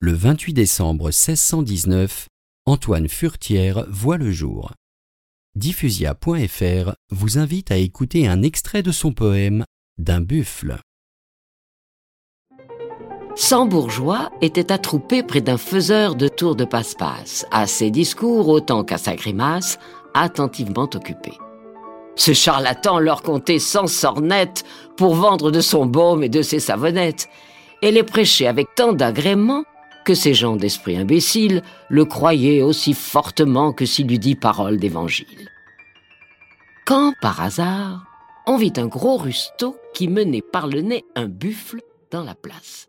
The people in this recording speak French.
le 28 décembre 1619, Antoine Furtière voit le jour. Diffusia.fr vous invite à écouter un extrait de son poème D'un buffle. Cent bourgeois étaient attroupés près d'un faiseur de tours de passe-passe, à ses discours autant qu'à sa grimace, attentivement occupés. Ce charlatan leur comptait cent sornettes pour vendre de son baume et de ses savonnettes, et les prêchait avec tant d'agrément que ces gens d'esprit imbécile le croyaient aussi fortement que s'il eût dit parole d'évangile. Quand, par hasard, on vit un gros rusteau qui menait par le nez un buffle dans la place.